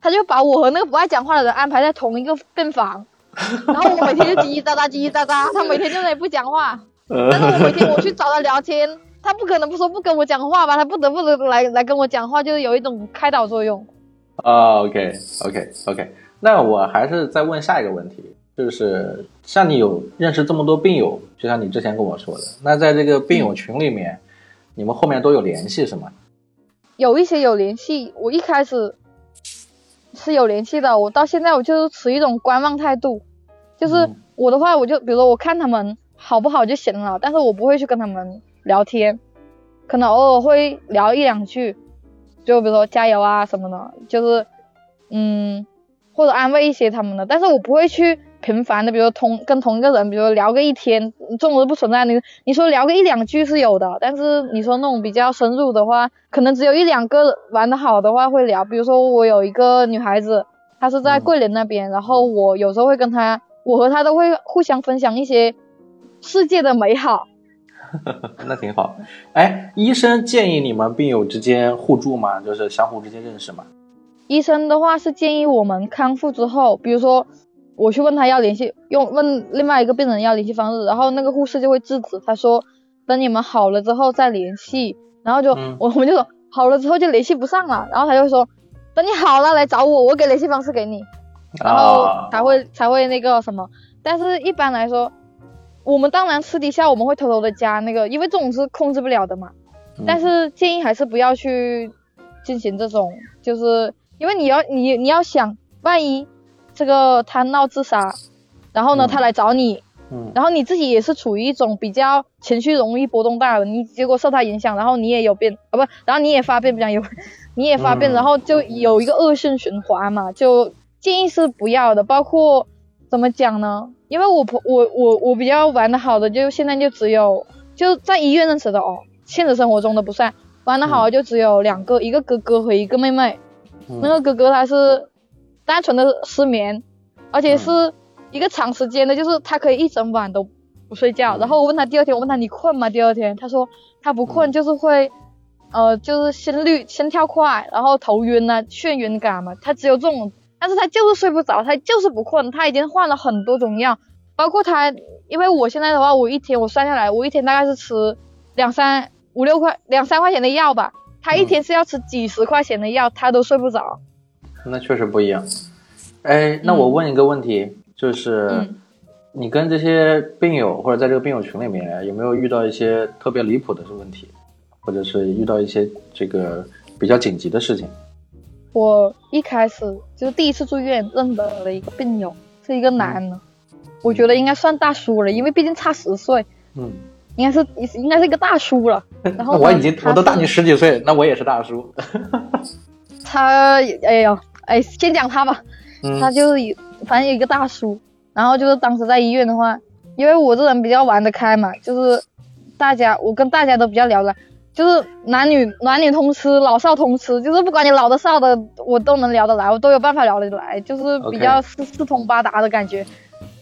他就把我和那个不爱讲话的人安排在同一个病房，然后我每天就叽叽喳喳 叽叽喳喳，他每天就在那里不讲话。但是我每天我去找他聊天，他不可能不说不跟我讲话吧？他不得不得来来跟我讲话，就是有一种开导作用。啊，OK OK OK，那我还是再问下一个问题，就是像你有认识这么多病友，就像你之前跟我说的，那在这个病友群里面，你们后面都有联系是吗？有一些有联系，我一开始是有联系的，我到现在我就是持一种观望态度，就是嗯。我的话，我就比如说我看他们好不好就行了，但是我不会去跟他们聊天，可能偶尔会聊一两句，就比如说加油啊什么的，就是嗯或者安慰一些他们的，但是我不会去频繁的，比如说同跟同一个人，比如说聊个一天，这种是不存在的。你你说聊个一两句是有的，但是你说那种比较深入的话，可能只有一两个玩的好的话会聊。比如说我有一个女孩子，她是在嗯桂林那边，然后我有时候会跟她，我和她都会互相分享一些世界的美好。那挺好。哎，医生建议你们病友之间互助吗？就是相互之间认识吗？医生的话是建议我们康复之后，比如说我去问他要联系，用问另外一个病人要联系方式，然后那个护士就会制止他说，等你们好了之后再联系，然后就、嗯。我我们就说好了之后就联系不上了，然后他就说等你好了来找我，我给联系方式给你，然后啊。才会、才会那个什么，但是一般来说，我们当然私底下我们会偷偷的加那个，因为这种是控制不了的嘛，嗯。但是建议还是不要去进行这种，就是因为你要你你要想，万一这个他闹自杀，然后呢、嗯。他来找你，嗯。然后你自己也是处于一种比较情绪容易波动大的，你结果受他影响，然后你也有变啊不，然后你也发变，不讲有，你也发变，嗯。然后就有一个恶性循环嘛，就建议是不要的，包括怎么讲呢？因为我朋我我我比较玩的好的，就现在就只有就在医院认识的哦，现实生活中的不算，玩的好的就只有两个，一个哥哥和一个妹妹。嗯。那个哥哥他是单纯的失眠，而且是一个长时间的，就是他可以一整晚都不睡觉。然后我问他第二天，我问他你困吗？第二天他说他不困，就是会，呃，就是心率心跳快，然后头晕啊、眩晕感嘛，他只有这种，但是他就是睡不着，他就是不困，他已经换了很多种药，包括他，因为我现在的话，我一天我算下来，我一天大概是吃两三五六块两三块钱的药吧。他一嗯天是要吃几十块钱的药，他都睡不着。那确实不一样。哎，那我问一个问题，就是、嗯你跟这些病友或者在这个病友群里面有没有遇到一些特别离谱的问题，或者是遇到一些这个比较紧急的事情？我一开始就是第一次住院认得了一个病友，是一个男的，我觉得应该算大叔了，因为毕竟差十岁，嗯，应该是应该是一个大叔了。然后我已经我都大你十几岁，那我也是大叔。他，哎呦，哎，先讲他吧，嗯。他就是一反正有一个大叔，然后就是当时在医院的话，因为我这人比较玩得开嘛，就是大家我跟大家都比较聊得来，就是男女男女通吃，老少通吃，就是不管你老的少的，我都能聊得来，我都有办法聊得来，就是比较四四通八达的感觉。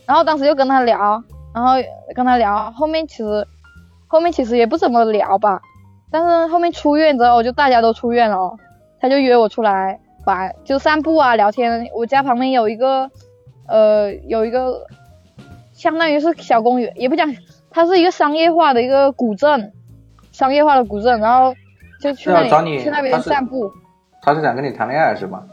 然后当时就跟他聊，然后跟他聊，后面其实后面其实也不怎么聊吧，但是后面出院之后就大家都出院了哦，他就约我出来玩，就散步啊聊天。我家旁边有一个呃有一个相当于是小公园，也不讲，它是一个商业化的一个古镇，商业化的古镇，然后就去那里去那边散步。他是想跟你谈恋爱是吗？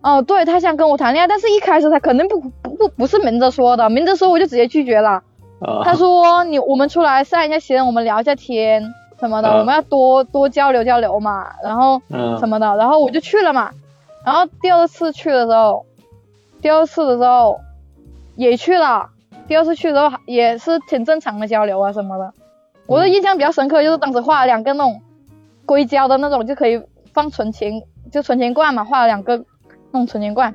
哦，对他想跟我谈恋爱，但是一开始他肯定不不不不是明着说的，明着说我就直接拒绝了。啊，他说你我们出来散一下心，我们聊一下天什么的，嗯我们要多多交流交流嘛，然后嗯什么的，然后我就去了嘛。然后第二次去的时候，第二次的时候也去了，第二次去的时候也是挺正常的交流啊什么的。我的印象比较深刻就是当时画了两个那种硅胶的那种就可以放存钱，就存钱罐嘛，画了两个那种存钱罐。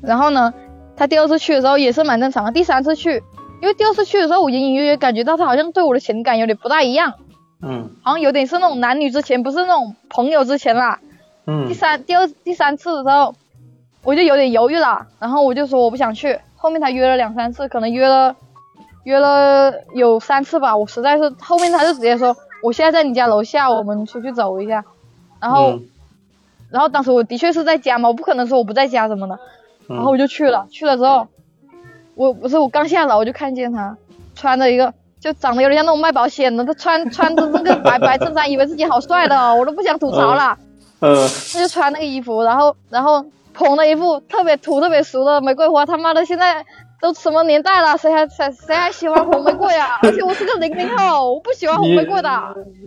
然后呢，他第二次去的时候也是蛮正常的。第三次去，因为第二次去的时候我隐隐约约感觉到他好像对我的情感有点不大一样，嗯好像有点是那种男女之前，不是那种朋友之前啦。第嗯三、第二、第三次的时候，我就有点犹豫了，然后我就说我不想去。后面他约了两三次，可能约了约了有三次吧，我实在是后面他就直接说我现在在你家楼下，我们出去走一下。然后、嗯然后当时我的确是在家嘛，我不可能说我不在家什么的，嗯然后我就去了。去了之后，我不是我刚下楼我就看见他穿着一个就长得有点像那种卖保险的，他穿穿着那个白白衬衫，以为自己好帅的哦，我都不想吐槽了。呃他就穿那个衣服，然后然后捧了一副特别土、特别俗的玫瑰花，他妈的现在都什么年代了，谁还谁谁还喜欢红玫瑰啊？而且我是个零零后，我不喜欢红玫瑰的。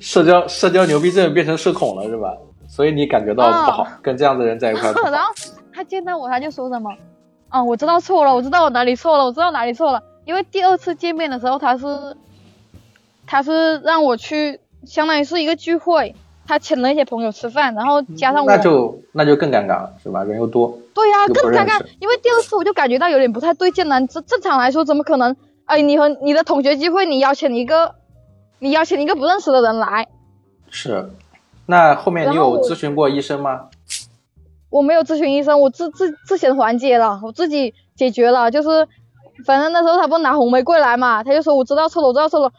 社交社交牛逼症变成社恐了是吧？所以你感觉到不好，啊跟这样的人在一块。然后他见到我，他就说什么，啊，我知道错了，我知道我哪里错了，我知道哪里错了。因为第二次见面的时候，他是他是让我去，相当于是一个聚会，他请了一些朋友吃饭，然后加上我，那就那就更尴尬了是吧？人又多，对呀、更尴尬，因为第二次我就感觉到有点不太对劲了。正正常来说，怎么可能？哎，你和你的同学聚会，你邀请一个，你邀请一个不认识的人来，是。那后面你有咨询过医生吗？我没有咨询医生，我自自自行缓解了，我自己解决了。就是，反正那时候他不拿红玫瑰来嘛，他就说我知道错了，我知道错了，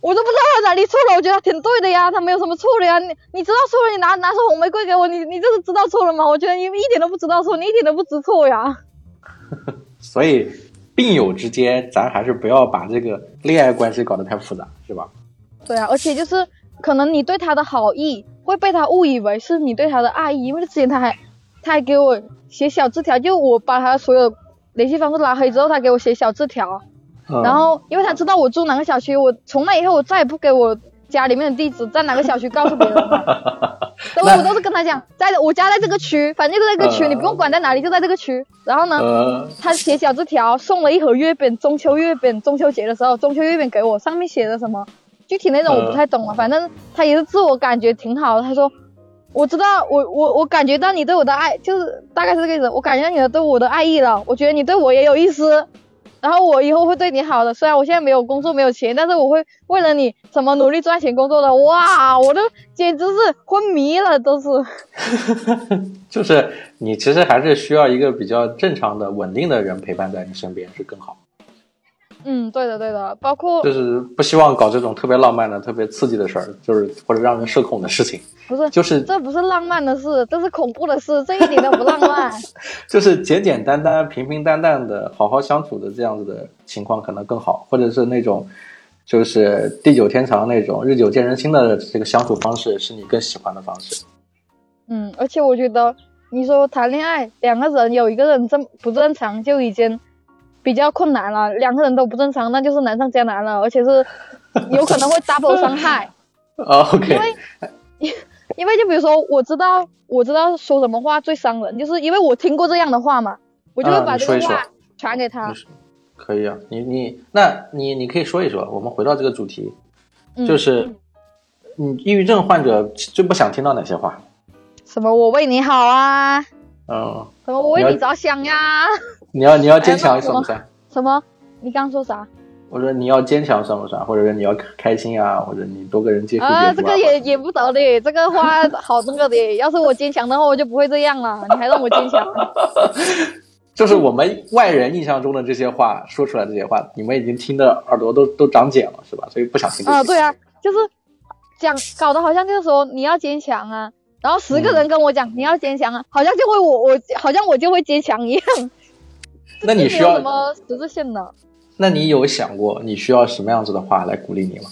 我都不知道他哪里错了，我觉得他挺对的呀，他没有什么错的呀。你你知道错了，你拿拿出红玫瑰给我，你你这是知道错了吗？我觉得你一点都不知道错，你一点都不知错呀。所以病友之间，咱还是不要把这个恋爱关系搞得太复杂，是吧？对啊，而且就是可能你对他的好意会被他误以为是你对他的爱意，因为之前他还他还给我写小字条，就我把他所有联系方式拉黑之后，他给我写小字条。嗯、然后，因为他知道我住哪个小区，我从那以后我再也不给我家里面的地址，在哪个小区告诉别人了。都那我都是跟他讲，在我家在这个区，反正就在这个区，呃你不用管在哪里，就在这个区。然后呢，呃，他写小字条，送了一盒月饼，中秋月饼，中秋节的时候，中秋月饼给我，上面写的什么具体内容我不太懂了，反正他也是自我感觉挺好的。他说，我知道，我我我感觉到你对我的爱，就是大概是这个意思，我感觉到你的对我的爱意了，我觉得你对我也有意思。然后我以后会对你好的，虽然我现在没有工作没有钱，但是我会为了你怎么努力赚钱工作的。哇，我都简直是昏迷了，都是。就是你其实还是需要一个比较正常的、稳定的人陪伴在你身边是更好。嗯，对的对的，包括就是不希望搞这种特别浪漫的、特别刺激的事儿，就是或者让人社恐的事情。不是，就是这不是浪漫的事，这是恐怖的事，这一点都不浪漫。就是简简单单、平平淡淡的好好相处的这样子的情况可能更好，或者是那种就是地久天长那种日久见人心的这个相处方式，是你更喜欢的方式。嗯，而且我觉得你说谈恋爱，两个人有一个人正不正常就已经比较困难了，两个人都不正常，那就是难上加难了，而且是 有可能会 double 伤害。哦 OK，因为 因为就比如说，我知道我知道说什么话最伤人，就是因为我听过这样的话嘛，我就会啊把这个话传给他。可以啊，你你那你你可以说一说，我们回到这个主题，嗯。就是你抑郁症患者最不想听到哪些话？什么我为你好啊，嗯，什么我为你着想呀，你要你要坚强算不算？什么你刚说啥？我说你要坚强算不算？或者说你要开心啊，或者你多跟人接啊，这个也也不得的，这个话好那个的。要是我坚强的话，我就不会这样了。你还让我坚强？就是我们外人印象中的这些话说出来这些话，你们已经听的耳朵都都长茧了，是吧？所以不想听。啊，对啊，就是讲搞得好像就是说你要坚强啊，然后十个人跟我讲、你要坚强啊，好像就会我我好像我就会坚强一样。那你需要什么实质性的？那你有想过你需要什么样子的话来鼓励你吗？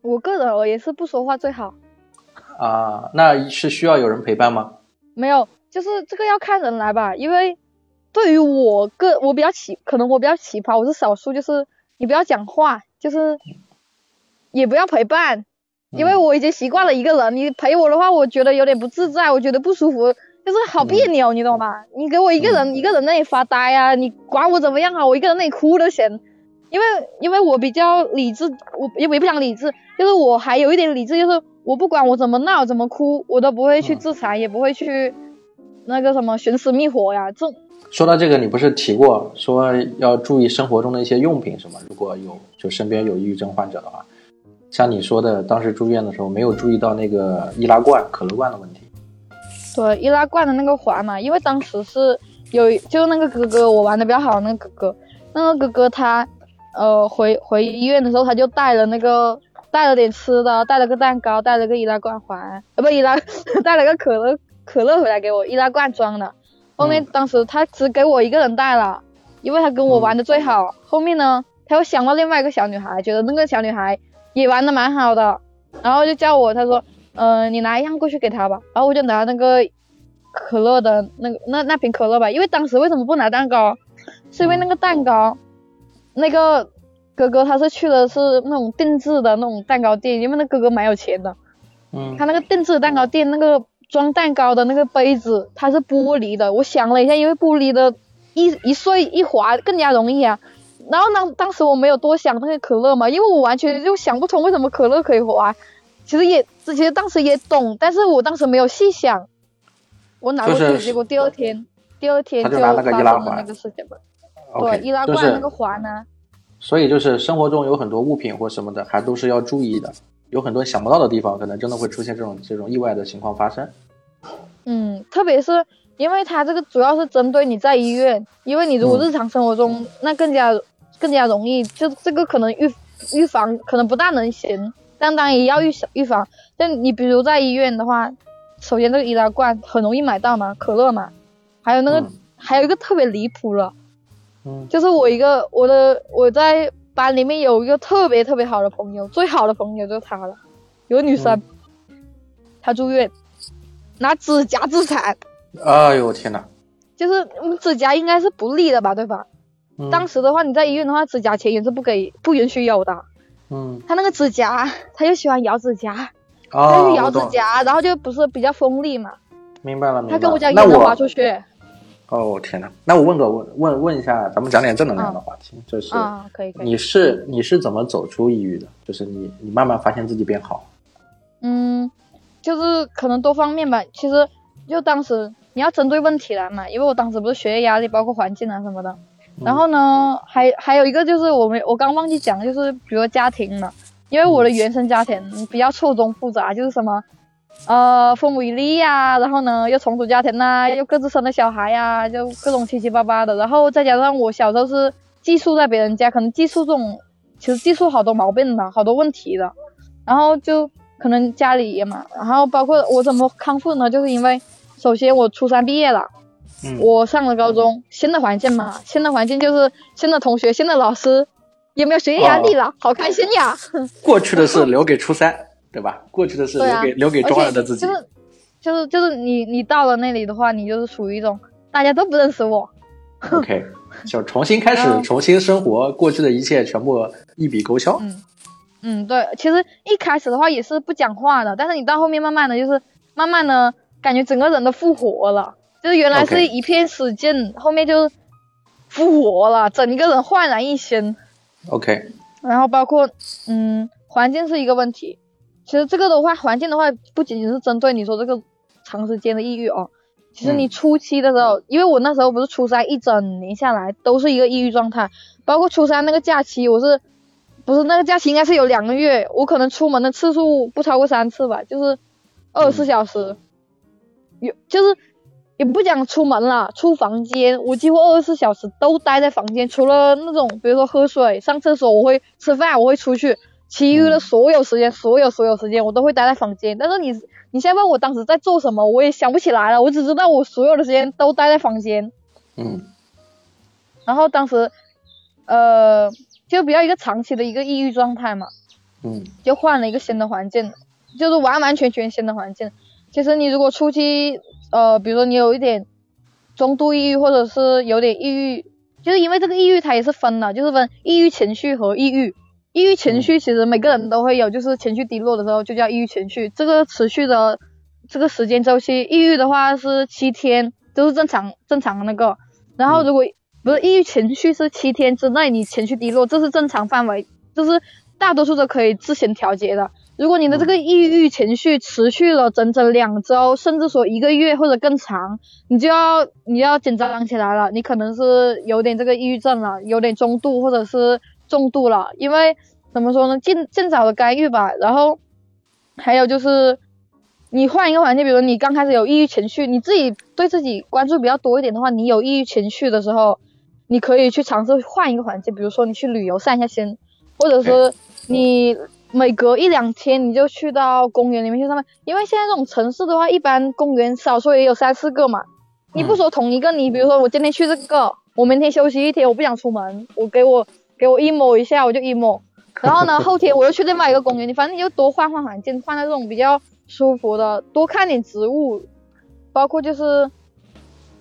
我个人而言是不说话最好。啊，那是需要有人陪伴吗？没有，就是这个要看人来吧，因为对于我个我比较奇，可能我比较奇葩，我是少数，就是你不要讲话，就是也不要陪伴，因为我已经习惯了一个人，你陪我的话，我觉得有点不自在，我觉得不舒服，就是好别扭，你懂吗？你给我一个人、一个人那里发呆呀、你管我怎么样啊，我一个人那里哭都行。因为因为我比较理智，我也也不想理智，就是我还有一点理智，就是我不管我怎么闹怎么哭，我都不会去自残，也不会去那个什么寻死觅活呀。这说到这个，你不是提过说要注意生活中的一些用品什么？如果有就身边有抑郁症患者的话，像你说的，当时住院的时候没有注意到那个易拉罐、可乐罐的问题。对易拉罐的那个环嘛，因为当时是有就那个哥哥，我玩的比较好的那个哥哥，那个哥哥他呃回回医院的时候，他就带了那个带了点吃的，带了个蛋糕，带了个易拉罐环，呃不易拉 带了个可乐可乐回来给我，易拉罐装的。后面当时他只给我一个人带了，因为他跟我玩的最好。后面呢，他又想到另外一个小女孩，觉得那个小女孩也玩的蛮好的，然后就叫我，他说，呃，你拿一样过去给他吧。然后我就拿那个可乐的那个那那瓶可乐吧，因为当时为什么不拿蛋糕？是因为那个蛋糕，那个哥哥他是去的是那种定制的那种蛋糕店，因为那哥哥蛮有钱的，嗯他那个定制蛋糕店那个装蛋糕的那个杯子它是玻璃的，我想了一下，因为玻璃的一一碎一滑更加容易啊。然后呢，当时我没有多想那个可乐嘛，因为我完全就想不通为什么可乐可以滑。其实也，其实当时也懂，但是我当时没有细想。我拿过去，就是结果第二天，第二天就他就拿那个发易拉环生了那个事情吧。OK，对，易拉罐那个环呢，所以就是生活中有很多物品或什么的，还都是要注意的。有很多想不到的地方，可能真的会出现这种这种意外的情况发生。嗯，特别是因为它这个主要是针对你在医院，因为你如果嗯日常生活中、那更加更加容易，就这个可能预预防可能不大能行，但当然也要预预防。但你比如在医院的话，首先这个易拉罐很容易买到嘛，可乐嘛，还有那个、嗯还有一个特别离谱了，嗯就是我一个我的我在班里面有一个特别特别好的朋友，最好的朋友就是他了，有个女生，她住院，拿指甲自残。哎呦我天哪！就是嗯指甲应该是不利的吧，对吧？嗯当时的话，你在医院的话，指甲钳也是不给不允许有的。嗯他那个指甲，他就喜欢咬指甲，他啊，就咬，指甲，然后就不是比较锋利嘛。明白了明白了。他跟我讲那也能滑出去。哦天哪！那我问个问问问一下，咱们讲点正能量的话题，就是啊，可以可以。你是你是怎么走出抑郁的？就是你你慢慢发现自己变好。嗯，就是可能多方面吧。其实就当时你要针对问题来嘛，因为我当时不是学业压力，包括环境啊什么的。嗯然后呢，还还有一个就是我们我刚忘记讲，就是比如家庭嘛，因为我的原生家庭比较错综复杂，就是什么，呃，父母离异呀，然后呢又重组家庭呐、又各自生了小孩呀、就各种七七八八的，然后再加上我小时候是寄宿在别人家，可能寄宿这种其实寄宿好多毛病的，好多问题的，然后就可能家里也嘛，然后包括我怎么康复呢？就是因为首先我初三毕业了。嗯我上了高中，新的环境嘛，新的环境就是新的同学、新的老师，也没有学业压力了，好开心呀！过去的事留给初三，对吧？过去的事留给、留给中二的自己。就是就是就是你你到了那里的话，你就是属于一种大家都不认识我，OK，就重新开始重新生活，过去的一切全部一笔勾销。嗯嗯，对，其实一开始的话也是不讲话的，但是你到后面慢慢的就是慢慢的感觉整个人都复活了，就是原来是一片死劲后面就复活了，整个人焕然一新。OK，然后包括嗯，环境是一个问题。其实这个的话，环境的话不仅仅是针对你说这个长时间的抑郁哦。其实你嗯初期的时候，因为我那时候不是初三一整年下来都是一个抑郁状态，包括初三那个假期，我是不是那个假期应该是有两个月，我可能出门的次数不超过三次吧，就是二十四小时，有就是也不讲出门了，出房间，我几乎二十四小时都待在房间，除了那种比如说喝水、上厕所，我会吃饭，我会出去，其余的所有时间，所有所有时间我都会待在房间。但是你你现在问我当时在做什么，我也想不起来了，我只知道我所有的时间都待在房间。嗯然后当时，呃，就比较一个长期的一个抑郁状态嘛，嗯就换了一个新的环境，就是完完全全新的环境。其实你如果初期，呃，比如说你有一点中度抑郁，或者是有点抑郁，就是因为这个抑郁它也是分的，就是分抑郁情绪和抑郁。抑郁情绪其实每个人都会有，就是情绪低落的时候就叫抑郁情绪，这个持续的这个时间周期，抑郁的话是七天，就是正常正常的那个。然后如果、不是抑郁情绪是七天之内你情绪低落，这是正常范围，就是大多数都可以自行调节的。如果你的这个抑郁情绪持续了整整两周，甚至说一个月或者更长，你就要你要紧张起来了，你可能是有点这个抑郁症了，有点中度或者是重度了。因为怎么说呢，尽尽早的干预吧。然后还有就是，你换一个环境，比如你刚开始有抑郁情绪，你自己对自己关注比较多一点的话，你有抑郁情绪的时候，你可以去尝试换一个环境，比如说你去旅游散一下心，或者是你每隔一两天你就去到公园里面去上班，因为现在这种城市的话，一般公园少说也有三四个嘛。你不说同一个，你比如说我今天去这个，我明天休息一天，我不想出门，我给我给我 emo 一下，我就 emo。然后呢，后天我又去另外一个公园，你反正你就多换换环境，换到这种比较舒服的，多看点植物，包括就是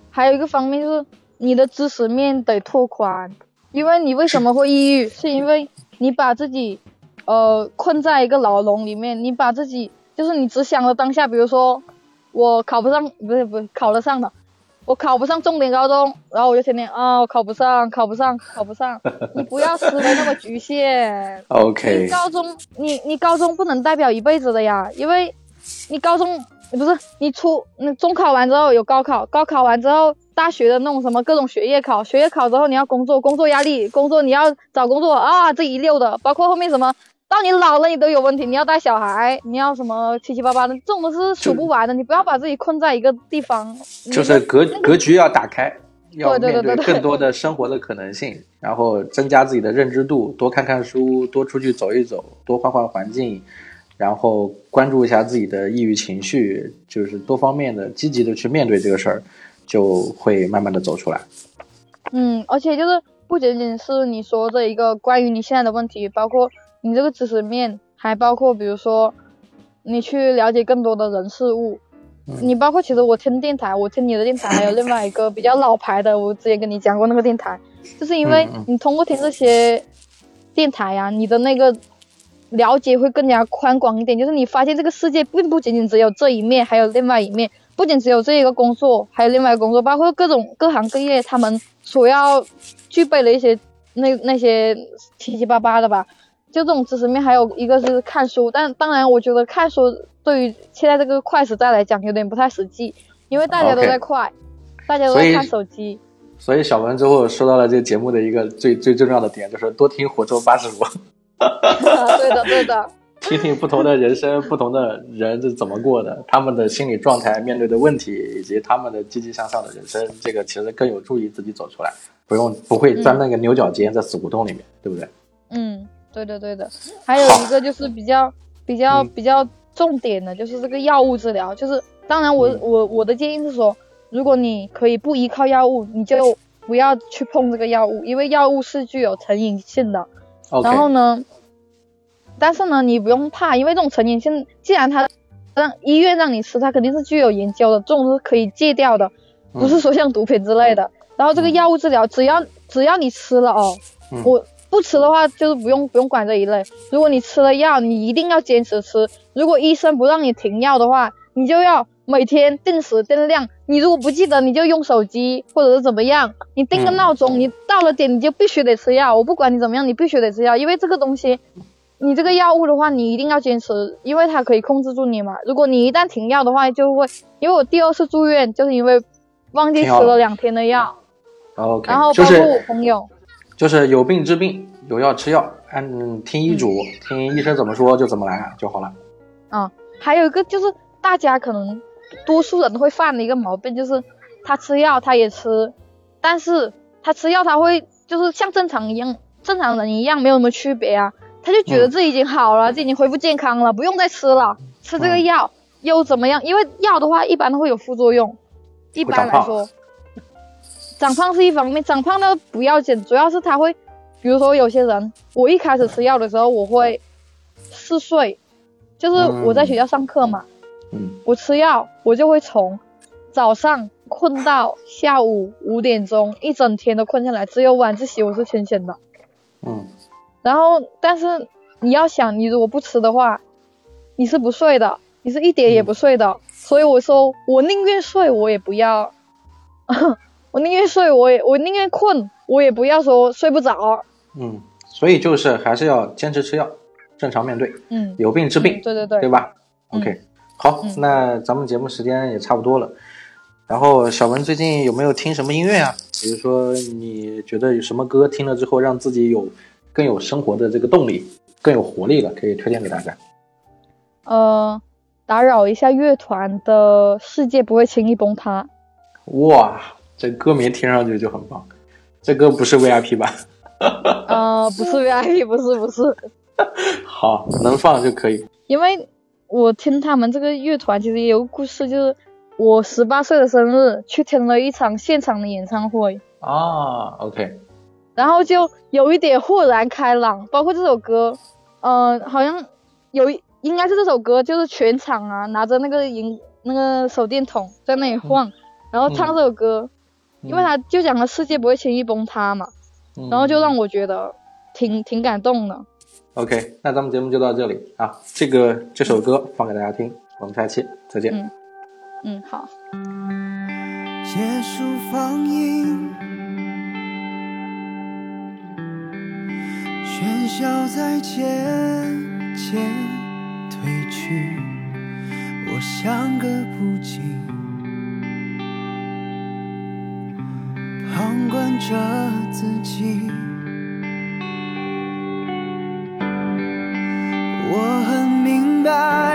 还有一个方面就是你的知识面得拓宽，因为你为什么会抑郁，是因为你把自己呃困在一个牢笼里面，你把自己就是你只想着当下，比如说我考不上，不是不是考得上的，我考不上重点高中，然后我就天天啊我考不上，考不上，考不上，你不要思维那么局限。OK，你高中，你你高中不能代表一辈子的呀，因为你高中不是你初你中考完之后有高考，高考完之后大学的那种什么各种学业考，学业考之后你要工作，工作压力，工作你要找工作啊，这一溜的，包括后面什么。到你老了，你都有问题，你要带小孩，你要什么七七八八的，这种都是数不完的。你不要把自己困在一个地方。就是格格局要打开，要面对对更多的生活的可能性，然后增加自己的认知度，多看看书，多出去走一走，多换换环境，然后关注一下自己的抑郁情绪，就是多方面的积极的去面对这个事儿，就会慢慢的走出来。嗯，而且就是不仅仅是你说这一个关于你现在的问题，包括你这个知识面，还包括比如说你去了解更多的人事物。你包括其实我听电台，我听你的电台，还有另外一个比较老牌的，我之前跟你讲过那个电台，就是因为你通过听这些电台呀、你的那个了解会更加宽广一点，就是你发现这个世界并不仅仅只有这一面，还有另外一面，不仅只有这一个工作，还有另外一个工作，包括各种各行各业他们所要具备的一些那那些七七八八的吧。就这种知识面，还有一个是看书，但当然我觉得看书对于现在这个快时代来讲有点不太实际，因为大家都在快大家都在看手机。所以小文最后说到了这个节目的一个最最最重要的点，就是多听火州八十五，对的，对的，听听不同的人生、不同的人是怎么过的，他们的心理状态、面对的问题，以及他们的积极向上的人生，这个其实更有助于自己走出来，不用不会钻那个牛角尖，在死胡同里面，对不对？嗯，对的，对的。还有一个就是比较比较嗯比较重点的，就是这个药物治疗。就是当然我，嗯我我的建议是说，如果你可以不依靠药物，你就不要去碰这个药物，因为药物是具有成瘾性的。然后呢，但是呢，你不用怕，因为这种成瘾性，既然他让医院让你吃，它肯定是具有研究的，这种是可以戒掉的，不是说像毒品之类的。然后这个药物治疗，只要只要你吃了哦，嗯我不吃的话就是不用不用管这一类。如果你吃了药，你一定要坚持吃。如果医生不让你停药的话，你就要每天定时定量。你如果不记得，你就用手机或者是怎么样，你定个嗯闹钟，你到了点你就必须得吃药。我不管你怎么样，你必须得吃药，因为这个东西，你这个药物的话，你一定要坚持，因为它可以控制住你嘛。如果你一旦停药的话，就会，因为我第二次住院就是因为忘记吃了了两天的药，OK，然后包括我朋友。就是有病治病，有药吃药，按嗯听医嘱，听医生怎么说就怎么来就好了。啊，还有一个就是大家可能多数人会犯的一个毛病，就是他吃药他也吃，但是他吃药他会就是像正常一样，正常人一样没有什么区别啊，他就觉得嗯自己已经好了，自己已经恢复健康了，不用再吃了，吃这个嗯药又怎么样？因为药的话一般都会有副作用，一般来说，长胖是一方面，长胖呢不要紧，主要是他会，比如说有些人，我一开始吃药的时候我会嗜睡，就是我在学校上课嘛。嗯我吃药，我就会从早上困到下午五点钟，一整天都困下来，只有晚自习我是清醒的。嗯然后，但是你要想，你如果不吃的话，你是不睡的，你是一点也不睡的。所以我说，我宁愿睡，我也不要，我宁愿睡，我也我宁愿困，我也不要说睡不着。嗯，所以就是还是要坚持吃药，正常面对，嗯，有病治病，嗯对对对对吧嗯？OK，好，嗯那咱们节目时间也差不多了。然后小文最近有没有听什么音乐啊？比如说你觉得有什么歌听了之后让自己有更有生活的这个动力，更有活力了，可以推荐给大家。呃，打扰一下乐团的世界不会轻易崩塌。哇，这歌名听上去就很棒。这歌不是 VIP 吧？呃，不是 VIP，不是不是，好，能放就可以。因为我听他们这个乐团其实也有故事，就是我十八岁的生日去听了一场现场的演唱会，啊，OK，然后就有一点豁然开朗。包括这首歌，呃，好像有一应该是这首歌，就是全场啊拿着那个银那个手电筒在那里晃，然后唱这首歌，因为他就讲了世界不会轻易崩塌嘛，嗯然后就让我觉得挺挺感动的。OK，那咱们节目就到这里啊。这个这首歌放给大家听，我们下期再见。嗯嗯，好。结束放映，笑在渐渐褪去，我像个不羁，旁观着自己。我很明白。